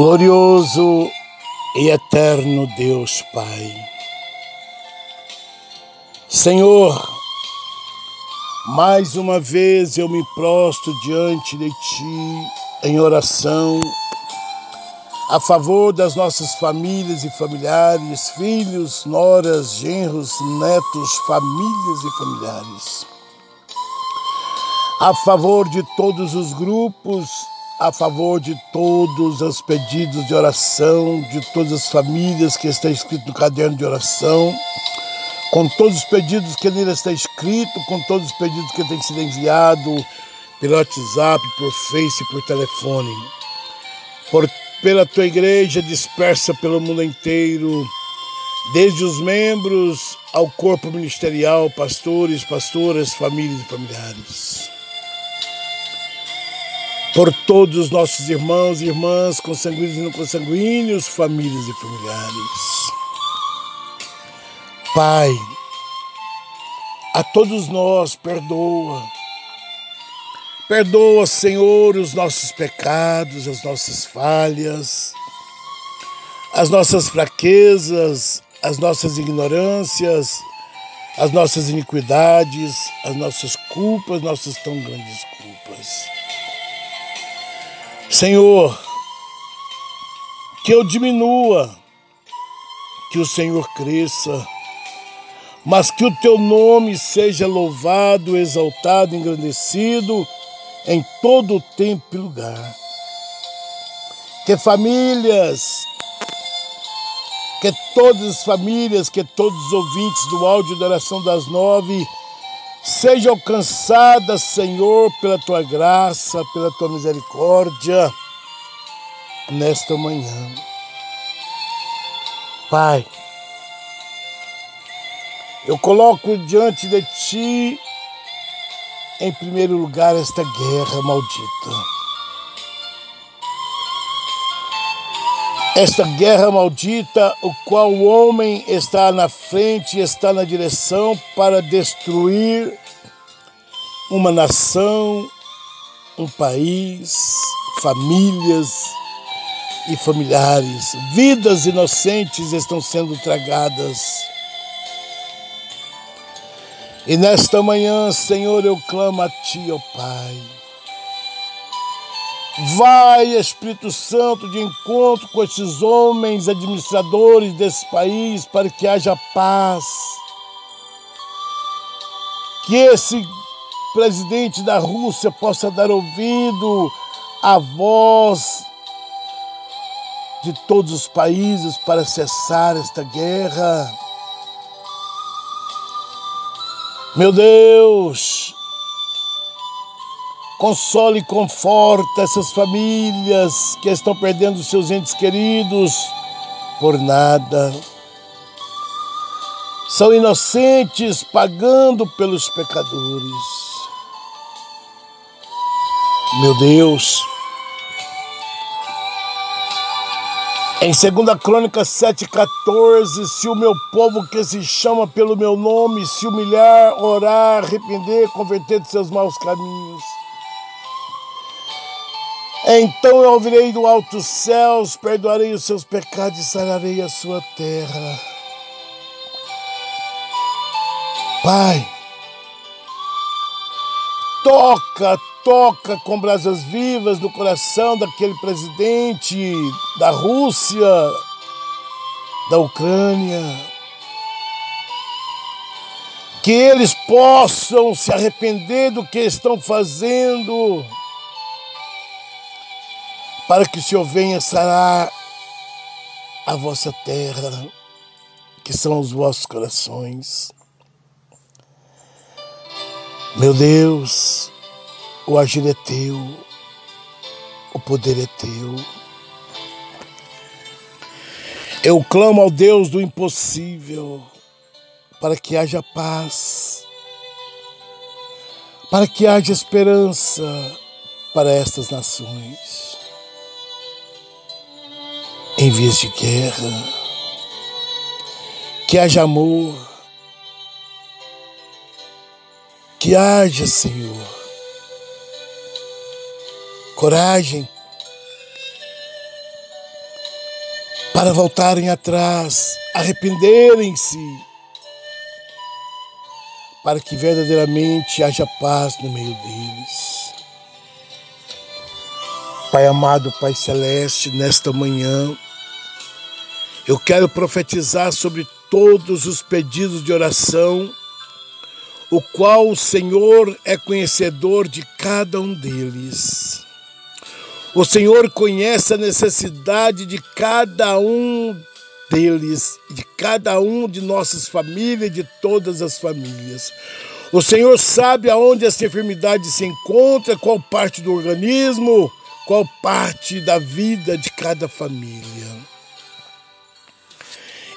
Glorioso e eterno Deus Pai. Senhor, mais uma vez eu me prostro diante de Ti em oração a favor das nossas famílias e familiares, filhos, noras, genros, netos, famílias e familiares. A favor de todos os grupos a favor de todos os pedidos de oração, de todas as famílias que está escrito no caderno de oração, com todos os pedidos que nele está escrito, com todos os pedidos que têm sido enviado pelo WhatsApp, por Face, por telefone, por, pela tua igreja dispersa pelo mundo inteiro, desde os membros ao corpo ministerial, pastores, pastoras, famílias e familiares por todos os nossos irmãos e irmãs, consanguíneos e não consanguíneos, famílias e familiares. Pai, a todos nós perdoa. Perdoa, Senhor, os nossos pecados, as nossas falhas, as nossas fraquezas, as nossas ignorâncias, as nossas iniquidades, as nossas culpas, nossas tão grandes culpas. Senhor, que eu diminua, que o Senhor cresça, mas que o teu nome seja louvado, exaltado, engrandecido em todo o tempo e lugar. Que famílias, que todas as famílias, que todos os ouvintes do áudio da oração das nove Seja alcançada, Senhor, pela tua graça, pela tua misericórdia, nesta manhã. Pai, eu coloco diante de ti, em primeiro lugar, esta guerra maldita. Esta guerra maldita, o qual o homem está na frente, está na direção para destruir uma nação, um país, famílias e familiares. Vidas inocentes estão sendo tragadas. E nesta manhã, Senhor, eu clamo a Ti, ó Pai Vai, Espírito Santo, de encontro com esses homens administradores desse país para que haja paz. Que esse presidente da Rússia possa dar ouvido à voz de todos os países para cessar esta guerra. Meu Deus, Console e conforta essas famílias que estão perdendo seus entes queridos por nada. São inocentes pagando pelos pecadores. Meu Deus. Em 2 Crônica 7,14, se o meu povo que se chama pelo meu nome se humilhar, orar, arrepender, converter de seus maus caminhos, então eu ouvirei do alto céus, perdoarei os seus pecados e sararei a sua terra. Pai, toca, toca com brasas vivas no coração daquele presidente da Rússia, da Ucrânia, que eles possam se arrepender do que estão fazendo para que o Senhor venha sarar a vossa terra, que são os vossos corações. Meu Deus, o agir é teu, o poder é teu. Eu clamo ao Deus do impossível para que haja paz, para que haja esperança para estas nações em vez de guerra. Que haja amor. Que haja, Senhor, coragem para voltarem atrás, arrependerem-se, para que verdadeiramente haja paz no meio deles. Pai amado, Pai celeste, nesta manhã, eu quero profetizar sobre todos os pedidos de oração, o qual o Senhor é conhecedor de cada um deles. O Senhor conhece a necessidade de cada um deles, de cada um de nossas famílias, de todas as famílias. O Senhor sabe aonde essa enfermidade se encontra, qual parte do organismo, qual parte da vida de cada família.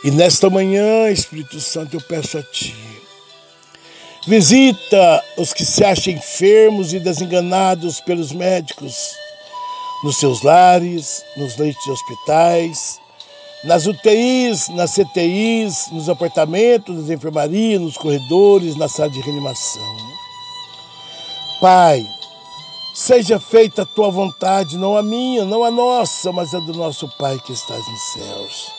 E nesta manhã, Espírito Santo, eu peço a Ti, visita os que se acham enfermos e desenganados pelos médicos, nos seus lares, nos leitos de hospitais, nas UTIs, nas CTIs, nos apartamentos, nas enfermarias, nos corredores, na sala de reanimação. Pai, seja feita a tua vontade, não a minha, não a nossa, mas a do nosso Pai que estás nos céus.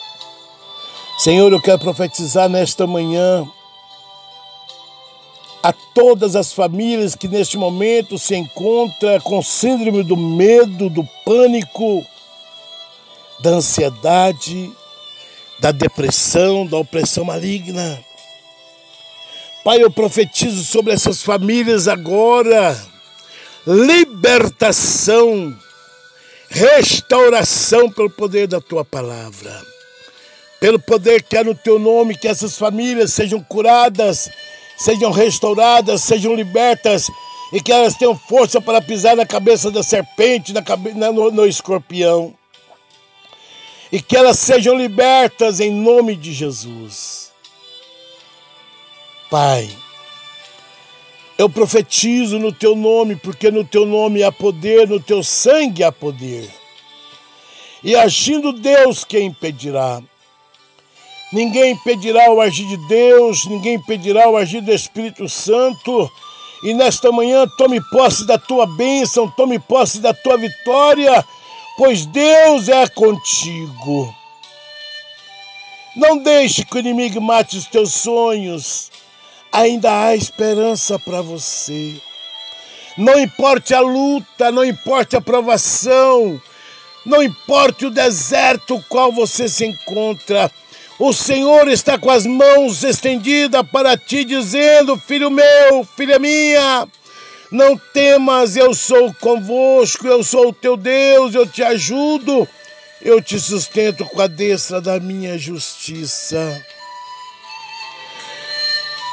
Senhor, eu quero profetizar nesta manhã a todas as famílias que neste momento se encontram com síndrome do medo, do pânico, da ansiedade, da depressão, da opressão maligna. Pai, eu profetizo sobre essas famílias agora libertação, restauração pelo poder da tua palavra pelo poder que há no teu nome, que essas famílias sejam curadas, sejam restauradas, sejam libertas e que elas tenham força para pisar na cabeça da serpente, na cabe... no, no escorpião. E que elas sejam libertas em nome de Jesus. Pai, eu profetizo no teu nome, porque no teu nome há poder, no teu sangue há poder. E agindo Deus, quem impedirá? Ninguém impedirá o agir de Deus, ninguém impedirá o agir do Espírito Santo. E nesta manhã tome posse da tua bênção, tome posse da tua vitória, pois Deus é contigo. Não deixe que o inimigo mate os teus sonhos. Ainda há esperança para você. Não importe a luta, não importe a provação, não importe o deserto qual você se encontra, o Senhor está com as mãos estendidas para ti, dizendo: Filho meu, filha minha, não temas, eu sou convosco, eu sou o teu Deus, eu te ajudo, eu te sustento com a destra da minha justiça.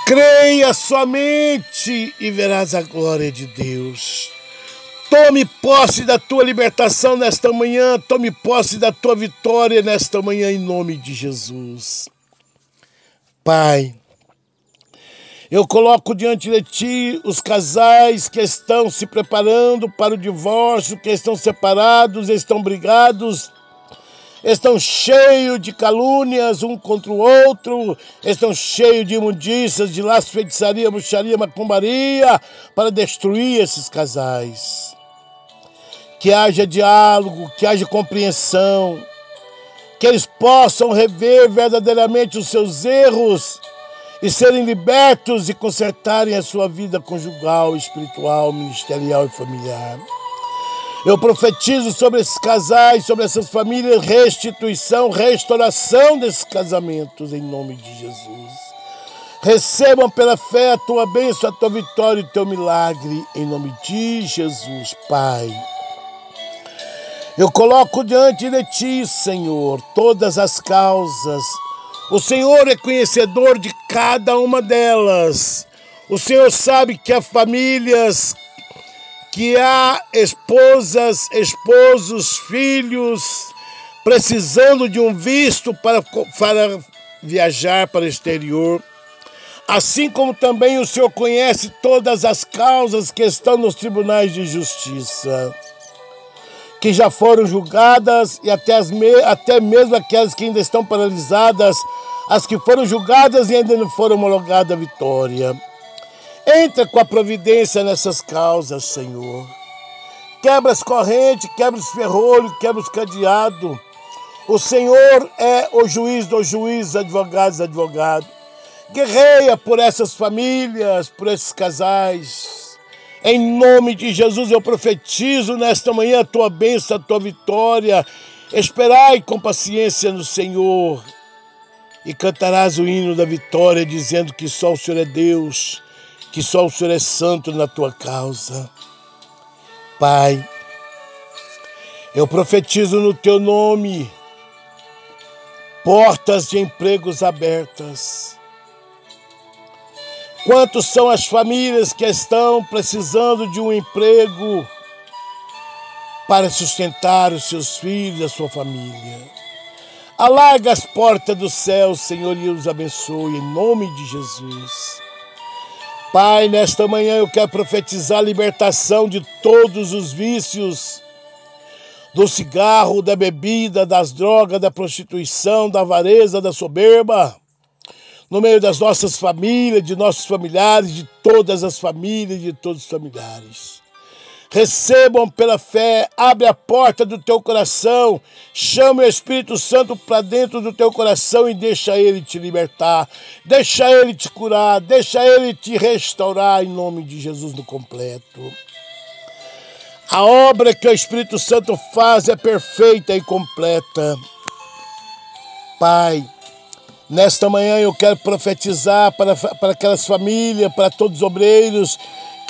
Creia somente e verás a glória de Deus. Tome posse da tua libertação nesta manhã, tome posse da tua vitória nesta manhã, em nome de Jesus. Pai, eu coloco diante de ti os casais que estão se preparando para o divórcio, que estão separados, estão brigados, estão cheios de calúnias um contra o outro, estão cheios de imundícias, de laço, feitiçaria, bruxaria, macumbaria, para destruir esses casais. Que haja diálogo, que haja compreensão, que eles possam rever verdadeiramente os seus erros e serem libertos e consertarem a sua vida conjugal, espiritual, ministerial e familiar. Eu profetizo sobre esses casais, sobre essas famílias, restituição, restauração desses casamentos, em nome de Jesus. Recebam pela fé a tua bênção, a tua vitória e o teu milagre, em nome de Jesus, Pai. Eu coloco diante de ti, Senhor, todas as causas. O Senhor é conhecedor de cada uma delas. O Senhor sabe que há famílias, que há esposas, esposos, filhos, precisando de um visto para, para viajar para o exterior. Assim como também o Senhor conhece todas as causas que estão nos tribunais de justiça que já foram julgadas e até, as me, até mesmo aquelas que ainda estão paralisadas, as que foram julgadas e ainda não foram homologadas a vitória. Entra com a providência nessas causas, Senhor. Quebra as correntes, quebra os ferrolhos, quebra os cadeados. O Senhor é o juiz dos juízes, advogados, advogado. Guerreia por essas famílias, por esses casais. Em nome de Jesus, eu profetizo nesta manhã a tua bênção, a tua vitória. Esperai com paciência no Senhor e cantarás o hino da vitória, dizendo que só o Senhor é Deus, que só o Senhor é santo na tua causa. Pai, eu profetizo no teu nome portas de empregos abertas. Quantos são as famílias que estão precisando de um emprego para sustentar os seus filhos, a sua família? Alarga as portas do céu, Senhor, e os abençoe em nome de Jesus. Pai, nesta manhã eu quero profetizar a libertação de todos os vícios do cigarro, da bebida, das drogas, da prostituição, da avareza, da soberba, no meio das nossas famílias, de nossos familiares, de todas as famílias, de todos os familiares. Recebam pela fé, abre a porta do teu coração, chame o Espírito Santo para dentro do teu coração e deixa ele te libertar, deixa ele te curar, deixa ele te restaurar em nome de Jesus no completo. A obra que o Espírito Santo faz é perfeita e completa. Pai, nesta manhã eu quero profetizar para, para aquelas famílias, para todos os obreiros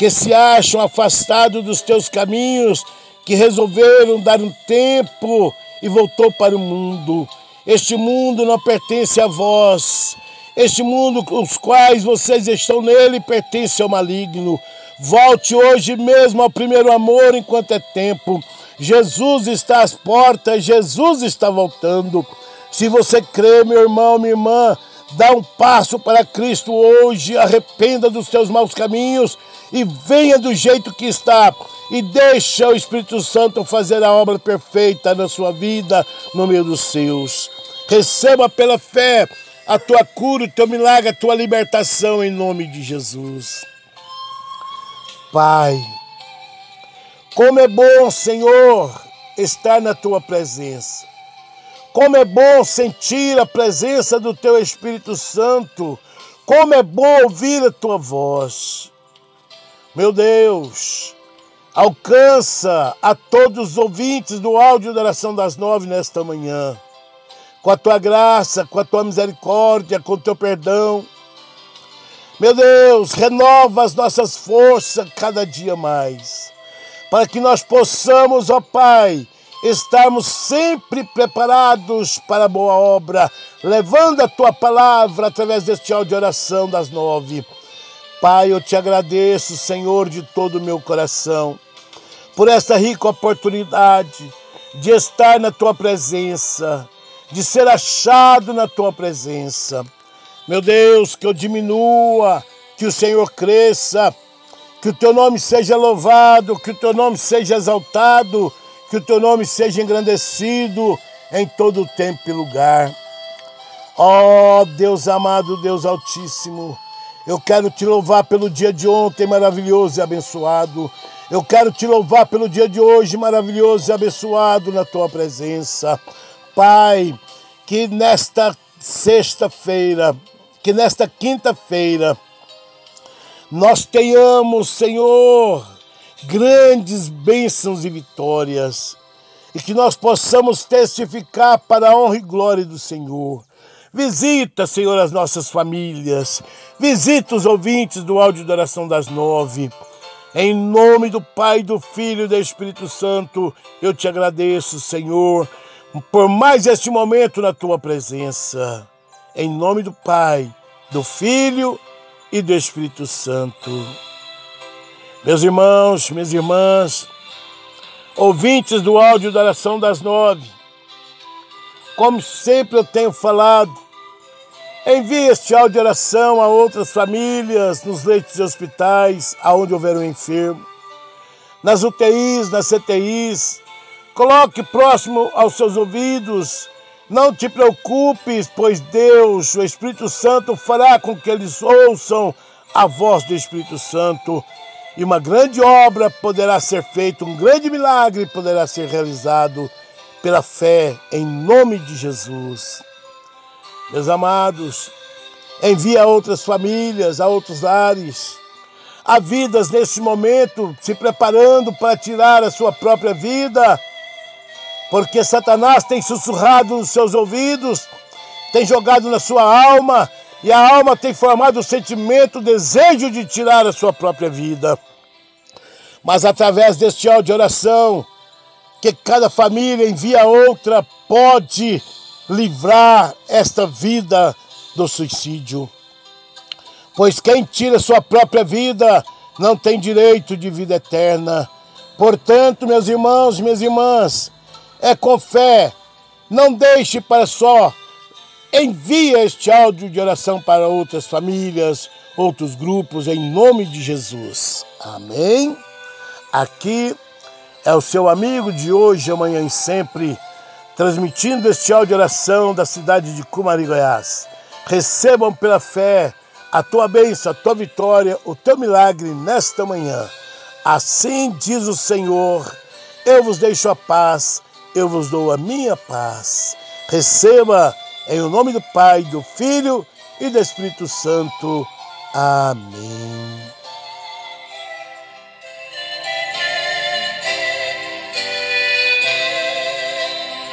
que se acham afastados dos teus caminhos, que resolveram dar um tempo e voltou para o mundo. Este mundo não pertence a vós. Este mundo, os quais vocês estão nele, pertence ao maligno. Volte hoje mesmo ao primeiro amor enquanto é tempo. Jesus está às portas, Jesus está voltando. Se você crê, meu irmão, minha irmã, dá um passo para Cristo hoje, arrependa dos seus maus caminhos e venha do jeito que está e deixa o Espírito Santo fazer a obra perfeita na sua vida, no meio dos seus. Receba pela fé a tua cura, o teu milagre, a tua libertação em nome de Jesus. Pai. Como é bom, Senhor, estar na tua presença. Como é bom sentir a presença do teu Espírito Santo. Como é bom ouvir a tua voz. Meu Deus, alcança a todos os ouvintes do áudio da oração das nove nesta manhã. Com a tua graça, com a tua misericórdia, com o teu perdão meu Deus, renova as nossas forças cada dia mais, para que nós possamos, ó Pai, estarmos sempre preparados para a boa obra, levando a tua palavra através deste áudio de oração das nove. Pai, eu te agradeço, Senhor, de todo o meu coração, por esta rica oportunidade de estar na tua presença, de ser achado na tua presença. Meu Deus, que eu diminua, que o Senhor cresça, que o teu nome seja louvado, que o teu nome seja exaltado, que o teu nome seja engrandecido em todo o tempo e lugar. Ó oh, Deus amado, Deus Altíssimo, eu quero te louvar pelo dia de ontem maravilhoso e abençoado. Eu quero te louvar pelo dia de hoje maravilhoso e abençoado na tua presença. Pai, que nesta sexta-feira que nesta quinta-feira nós tenhamos, Senhor, grandes bênçãos e vitórias e que nós possamos testificar para a honra e glória do Senhor. Visita, Senhor, as nossas famílias. Visita os ouvintes do áudio da oração das nove. Em nome do Pai, do Filho e do Espírito Santo, eu te agradeço, Senhor, por mais este momento na tua presença. Em nome do Pai, do Filho e do Espírito Santo. Meus irmãos, minhas irmãs, ouvintes do áudio da oração das nove, como sempre eu tenho falado, envie este áudio de oração a outras famílias nos leitos de hospitais, aonde houver um enfermo, nas UTIs, nas CTIs, coloque próximo aos seus ouvidos. Não te preocupes, pois Deus, o Espírito Santo, fará com que eles ouçam a voz do Espírito Santo. E uma grande obra poderá ser feita, um grande milagre poderá ser realizado pela fé, em nome de Jesus. Meus amados, envia a outras famílias, a outros lares, a vidas nesse momento se preparando para tirar a sua própria vida, porque Satanás tem sussurrado nos seus ouvidos, tem jogado na sua alma, e a alma tem formado o sentimento, o desejo de tirar a sua própria vida. Mas através deste áudio de oração, que cada família envia outra, pode livrar esta vida do suicídio. Pois quem tira sua própria vida não tem direito de vida eterna. Portanto, meus irmãos minhas irmãs, é com fé, não deixe para só. Envie este áudio de oração para outras famílias, outros grupos, em nome de Jesus. Amém? Aqui é o seu amigo de hoje, amanhã e sempre transmitindo este áudio de oração da cidade de Cumari, Goiás. Recebam pela fé a tua bênção, a tua vitória, o teu milagre nesta manhã. Assim diz o Senhor: eu vos deixo a paz, eu vos dou a minha paz. Receba em o nome do Pai, do Filho e do Espírito Santo. Amém.